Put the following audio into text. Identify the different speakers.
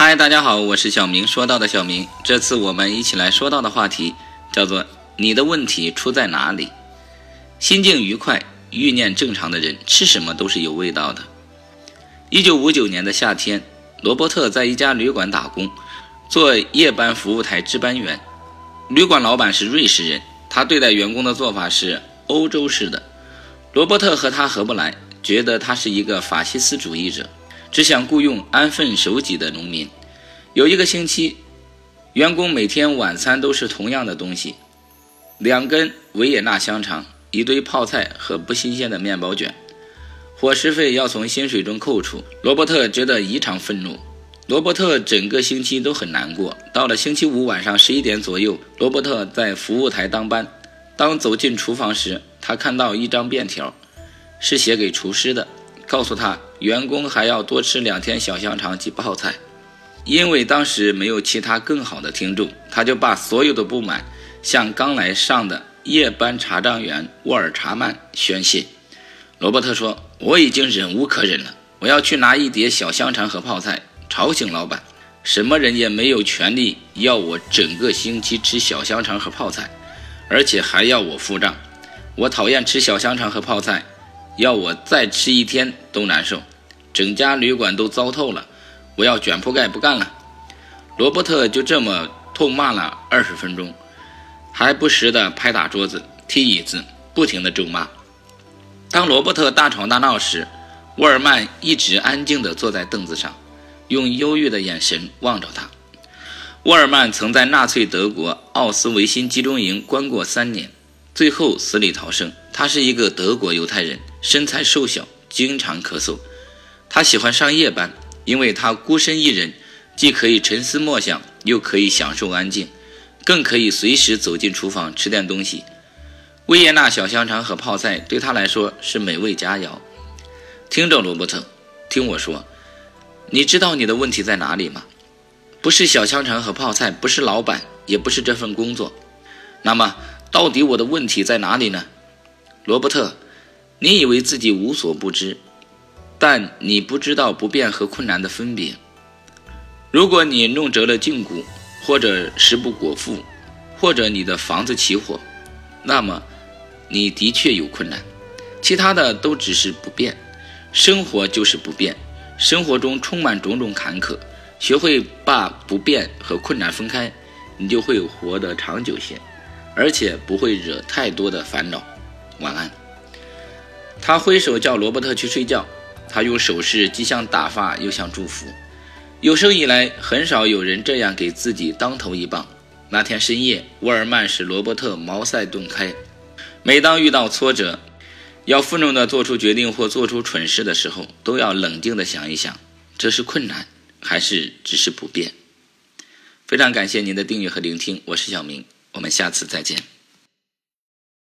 Speaker 1: 嗨，大家好，我是小明。说到的小明，这次我们一起来说到的话题叫做“你的问题出在哪里”。心境愉快、欲念正常的人，吃什么都是有味道的。一九五九年的夏天，罗伯特在一家旅馆打工，做夜班服务台值班员。旅馆老板是瑞士人，他对待员工的做法是欧洲式的。罗伯特和他合不来，觉得他是一个法西斯主义者。只想雇佣安分守己的农民。有一个星期，员工每天晚餐都是同样的东西：两根维也纳香肠、一堆泡菜和不新鲜的面包卷。伙食费要从薪水中扣除。罗伯特觉得异常愤怒。罗伯特整个星期都很难过。到了星期五晚上十一点左右，罗伯特在服务台当班。当走进厨房时，他看到一张便条，是写给厨师的。告诉他，员工还要多吃两天小香肠及泡菜。因为当时没有其他更好的听众，他就把所有的不满向刚来上的夜班查账员沃尔查曼宣泄。罗伯特说：“我已经忍无可忍了，我要去拿一碟小香肠和泡菜，吵醒老板。什么人也没有权利要我整个星期吃小香肠和泡菜，而且还要我付账。我讨厌吃小香肠和泡菜。”要我再吃一天都难受，整家旅馆都糟透了，我要卷铺盖不干了。罗伯特就这么痛骂了二十分钟，还不时地拍打桌子、踢椅子，不停地咒骂。当罗伯特大吵大闹时，沃尔曼一直安静地坐在凳子上，用忧郁的眼神望着他。沃尔曼曾在纳粹德国奥斯维辛集中营关过三年，最后死里逃生。他是一个德国犹太人。身材瘦小，经常咳嗽。他喜欢上夜班，因为他孤身一人，既可以沉思默想，又可以享受安静，更可以随时走进厨房吃点东西。维也纳小香肠和泡菜对他来说是美味佳肴。听着，罗伯特，听我说，你知道你的问题在哪里吗？不是小香肠和泡菜，不是老板，也不是这份工作。那么，到底我的问题在哪里呢？罗伯特。你以为自己无所不知，但你不知道不变和困难的分别。如果你弄折了胫骨，或者食不果腹，或者你的房子起火，那么你的确有困难。其他的都只是不变。生活就是不变，生活中充满种种坎坷。学会把不变和困难分开，你就会活得长久些，而且不会惹太多的烦恼。晚安。他挥手叫罗伯特去睡觉，他用手势既像打发又像祝福。有生以来，很少有人这样给自己当头一棒。那天深夜，沃尔曼使罗伯特茅塞顿开。每当遇到挫折，要愤怒地做出决定或做出蠢事的时候，都要冷静地想一想：这是困难，还是只是不便？非常感谢您的订阅和聆听，我是小明，我们下次再见。